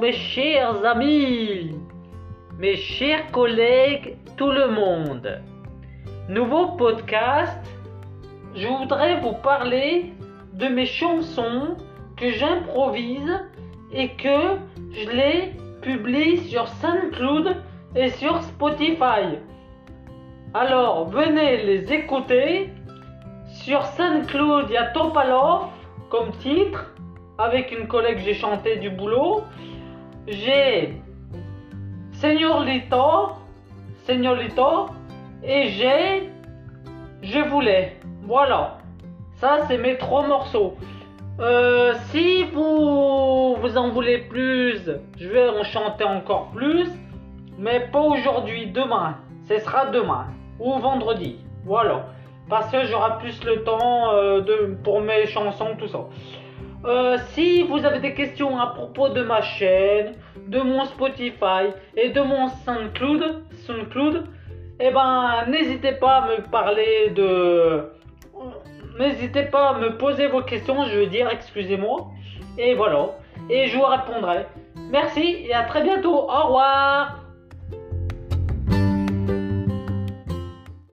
mes chers amis, mes chers collègues, tout le monde. Nouveau podcast, je voudrais vous parler de mes chansons que j'improvise et que je les publie sur SoundCloud et sur Spotify. Alors venez les écouter. Sur SoundCloud, il y a Topalov comme titre. Avec une collègue, j'ai chanté du boulot. J'ai Seigneur Lito, Seigneur Lito, et j'ai Je voulais. Voilà. Ça, c'est mes trois morceaux. Euh, si vous, en voulez plus, je vais en chanter encore plus. Mais pas aujourd'hui, demain. Ce sera demain ou vendredi. Voilà. Parce que j'aurai plus le temps euh, pour mes chansons, tout ça. Euh, si vous avez des questions à propos de ma chaîne, de mon Spotify et de mon SoundCloud, SoundCloud eh ben, n'hésitez pas à me parler de. N'hésitez pas à me poser vos questions, je veux dire, excusez-moi. Et voilà. Et je vous répondrai. Merci et à très bientôt. Au revoir.